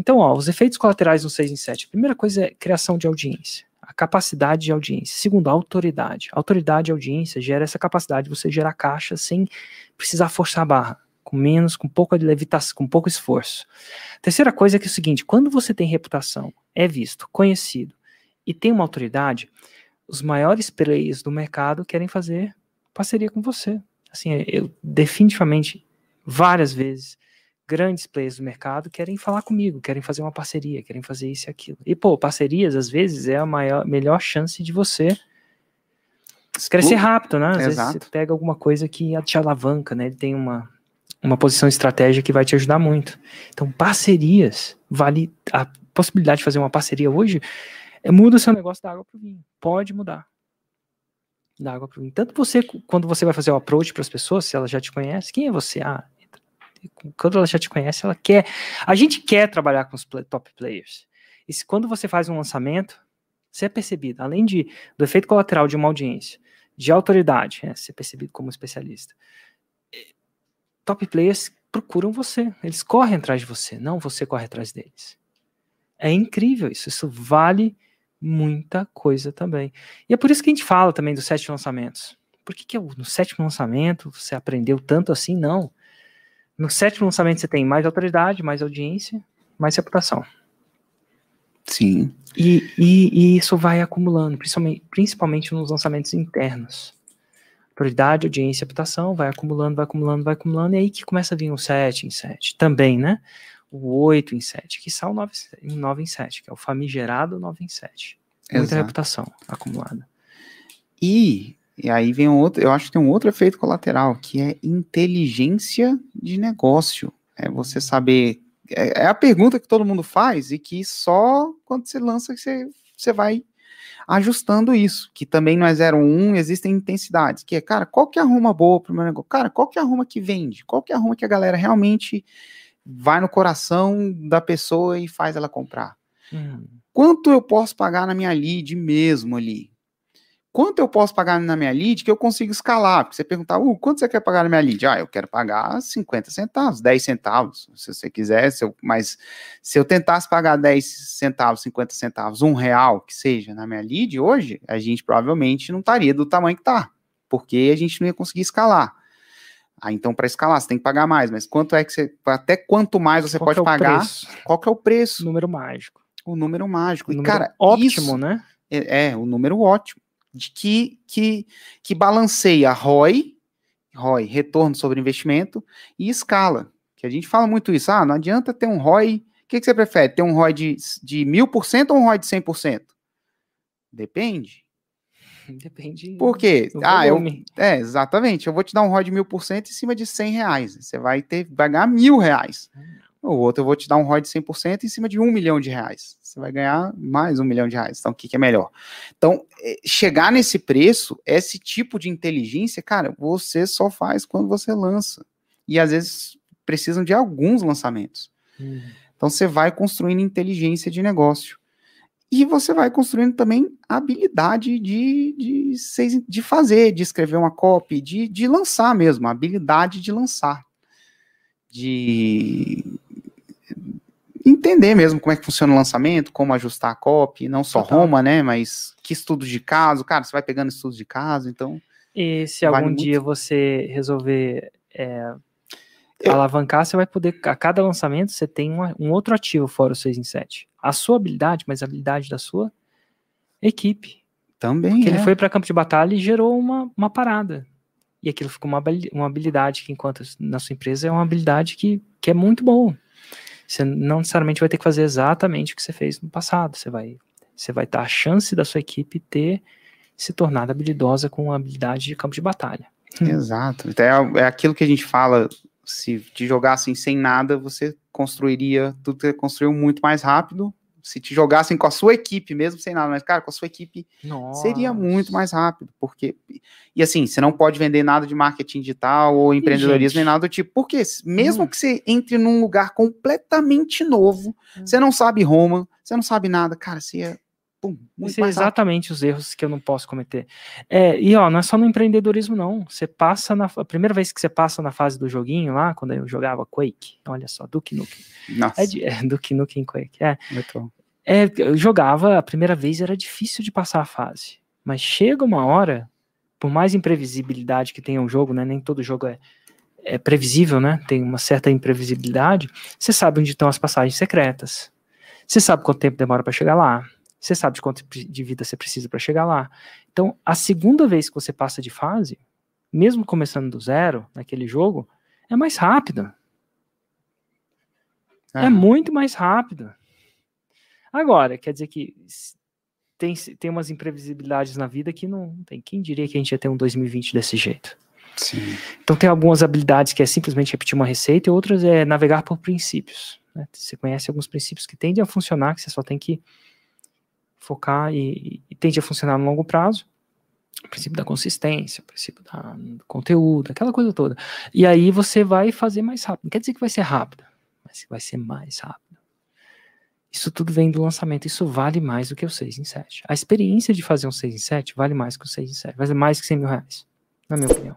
Então, ó, os efeitos colaterais no 6 em 7. A primeira coisa é criação de audiência. A capacidade de audiência. Segundo, a autoridade. A autoridade e audiência gera essa capacidade de você gerar caixa sem precisar forçar a barra. Com menos, com pouca levitação, com pouco esforço. Terceira coisa é que é o seguinte: quando você tem reputação, é visto, conhecido e tem uma autoridade, os maiores players do mercado querem fazer parceria com você. Assim, eu definitivamente, várias vezes, grandes players do mercado querem falar comigo, querem fazer uma parceria, querem fazer isso e aquilo. E, pô, parcerias, às vezes, é a maior, melhor chance de você crescer rápido, né? Às Exato. vezes você pega alguma coisa que te alavanca, né? Ele tem uma, uma posição estratégica que vai te ajudar muito. Então, parcerias, vale a possibilidade de fazer uma parceria hoje, é, muda o seu negócio da água para o vinho. Pode mudar. Da água para o vinho. Tanto você, quando você vai fazer o approach para as pessoas, se elas já te conhecem, quem é você? Ah, quando ela já te conhece, ela quer. A gente quer trabalhar com os top players. E se, quando você faz um lançamento, você é percebido, além de, do efeito colateral de uma audiência, de autoridade, é, ser percebido como especialista. Top players procuram você, eles correm atrás de você, não você corre atrás deles. É incrível isso, isso vale muita coisa também. E é por isso que a gente fala também dos sete lançamentos. Por que, que no sétimo lançamento você aprendeu tanto assim? Não. No sétimo lançamento você tem mais autoridade, mais audiência, mais reputação. Sim. E, e, e isso vai acumulando, principalmente, principalmente nos lançamentos internos. Autoridade, audiência, reputação, vai acumulando, vai acumulando, vai acumulando, e aí que começa a vir o 7 em 7 também, né? O 8 em 7, que são o 9, 9 em 7, que é o famigerado 9 em 7. Muita Exato. reputação acumulada. E, e aí vem um outro, eu acho que tem um outro efeito colateral, que é inteligência de negócio. É você saber. É, é a pergunta que todo mundo faz e que só quando você lança que você, você vai ajustando isso, que também não é 0 1, existem intensidades, que é, cara, qual que é a ruma boa para o meu negócio? Cara, qual que é a ruma que vende? Qual que é a ruma que a galera realmente vai no coração da pessoa e faz ela comprar. Hum. Quanto eu posso pagar na minha lead mesmo ali? Quanto eu posso pagar na minha lead que eu consigo escalar? Porque você perguntar, uh, quanto você quer pagar na minha lead? Ah, eu quero pagar 50 centavos, 10 centavos, se você quiser, se eu, mas se eu tentasse pagar 10 centavos, 50 centavos, um real que seja na minha lead hoje, a gente provavelmente não estaria do tamanho que está, porque a gente não ia conseguir escalar. Ah, então para escalar você tem que pagar mais, mas quanto é que você, até quanto mais você qual pode é pagar? Preço? Qual que é o preço? Número mágico. O número mágico. O número e cara, ótimo, isso, né? É, é, o número ótimo, de que que que balanceia ROI, ROI, retorno sobre investimento e escala. Que a gente fala muito isso. Ah, não adianta ter um ROI. O que, que você prefere? Ter um ROI de, de 1000% ou um ROI de 100%? Depende. Depende. Por quê? Ah, eu, é, exatamente. Eu vou te dar um ROI de mil por cento em cima de 100 reais. Você vai ter, vai ganhar mil reais. O outro eu vou te dar um ROI de 100% em cima de um milhão de reais. Você vai ganhar mais um milhão de reais. Então, o que, que é melhor? Então, é, chegar nesse preço, esse tipo de inteligência, cara, você só faz quando você lança. E às vezes precisam de alguns lançamentos. Hum. Então, você vai construindo inteligência de negócio. E você vai construindo também a habilidade de, de, de fazer, de escrever uma copy, de, de lançar mesmo, a habilidade de lançar. De entender mesmo como é que funciona o lançamento, como ajustar a copy, não só Total. Roma, né, mas que estudos de caso, cara, você vai pegando estudos de caso, então... E se vale algum muito. dia você resolver é, eu... alavancar, você vai poder, a cada lançamento, você tem uma, um outro ativo fora o 6 em 7. A sua habilidade, mas a habilidade da sua equipe. Também. Porque é. ele foi para campo de batalha e gerou uma, uma parada. E aquilo ficou uma, uma habilidade que, enquanto na sua empresa, é uma habilidade que, que é muito bom. Você não necessariamente vai ter que fazer exatamente o que você fez no passado. Você vai, você vai dar a chance da sua equipe ter se tornado habilidosa com a habilidade de campo de batalha. Exato. Então é, é aquilo que a gente fala se te jogassem sem nada, você construiria tudo que construiu muito mais rápido. Se te jogassem com a sua equipe, mesmo sem nada, mas, cara, com a sua equipe, Nossa. seria muito mais rápido. Porque. E assim, você não pode vender nada de marketing digital ou empreendedorismo nem nada do tipo. Porque mesmo hum. que você entre num lugar completamente novo, hum. você não sabe Roma, você não sabe nada, cara, você ia pum, muito Esse é mais rápido. exatamente os erros que eu não posso cometer. É, e ó, não é só no empreendedorismo, não. Você passa na. A primeira vez que você passa na fase do joguinho lá, quando eu jogava Quake, olha só, Duke Nukem. Nossa, É, de, é Duke Nukem Quake. É, muito- é, eu jogava, a primeira vez era difícil de passar a fase. Mas chega uma hora, por mais imprevisibilidade que tenha um jogo, né? Nem todo jogo é, é previsível, né? Tem uma certa imprevisibilidade. Você sabe onde estão as passagens secretas. Você sabe quanto tempo demora para chegar lá. Você sabe de quanto de vida você precisa para chegar lá. Então, a segunda vez que você passa de fase, mesmo começando do zero naquele jogo, é mais rápido. É Ah, muito mais rápido. Agora, quer dizer que tem, tem umas imprevisibilidades na vida que não tem. Quem diria que a gente ia ter um 2020 desse jeito? Sim. Então tem algumas habilidades que é simplesmente repetir uma receita e outras é navegar por princípios. né? Você conhece alguns princípios que tendem a funcionar, que você só tem que focar e, e tende a funcionar no longo prazo. O princípio da consistência, o princípio da- do conteúdo, aquela coisa toda. E aí você vai fazer mais rápido. Não quer dizer que vai ser rápido, mas vai ser mais rápido. Isso tudo vem do lançamento. Isso vale mais do que o 6 em 7. A experiência de fazer um 6 em 7 vale mais que o 6 em 7. Vale mais que 100 mil reais. Na minha opinião.